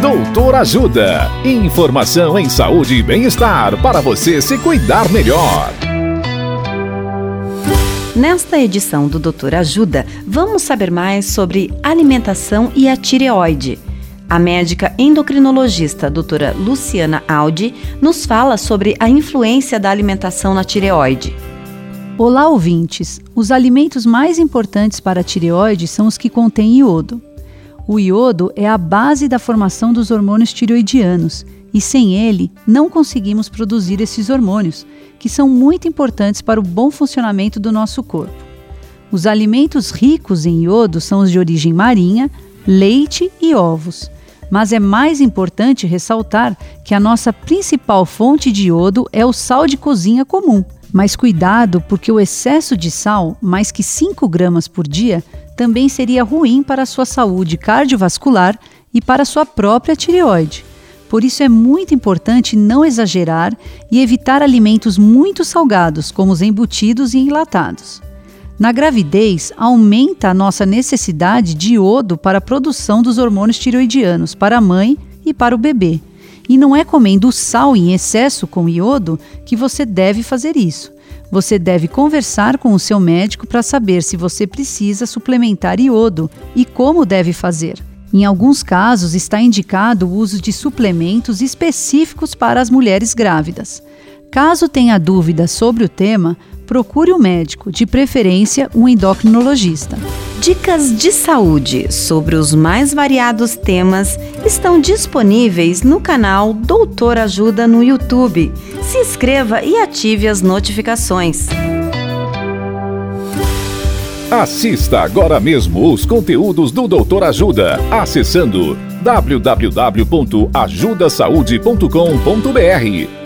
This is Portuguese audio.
Doutor Ajuda. Informação em saúde e bem-estar para você se cuidar melhor. Nesta edição do Doutor Ajuda, vamos saber mais sobre alimentação e a tireoide. A médica endocrinologista doutora Luciana Aldi nos fala sobre a influência da alimentação na tireoide. Olá, ouvintes! Os alimentos mais importantes para a tireoide são os que contêm iodo. O iodo é a base da formação dos hormônios tireoidianos e sem ele não conseguimos produzir esses hormônios, que são muito importantes para o bom funcionamento do nosso corpo. Os alimentos ricos em iodo são os de origem marinha, leite e ovos. Mas é mais importante ressaltar que a nossa principal fonte de iodo é o sal de cozinha comum. Mas cuidado, porque o excesso de sal, mais que 5 gramas por dia, também seria ruim para a sua saúde cardiovascular e para a sua própria tireoide. Por isso é muito importante não exagerar e evitar alimentos muito salgados, como os embutidos e enlatados. Na gravidez, aumenta a nossa necessidade de iodo para a produção dos hormônios tiroidianos para a mãe e para o bebê. E não é comendo sal em excesso com iodo que você deve fazer isso. Você deve conversar com o seu médico para saber se você precisa suplementar iodo e como deve fazer. Em alguns casos, está indicado o uso de suplementos específicos para as mulheres grávidas. Caso tenha dúvidas sobre o tema, procure o um médico, de preferência um endocrinologista. Dicas de saúde sobre os mais variados temas estão disponíveis no canal Doutor Ajuda no YouTube. Se inscreva e ative as notificações. Assista agora mesmo os conteúdos do Doutor Ajuda acessando www.ajudasaude.com.br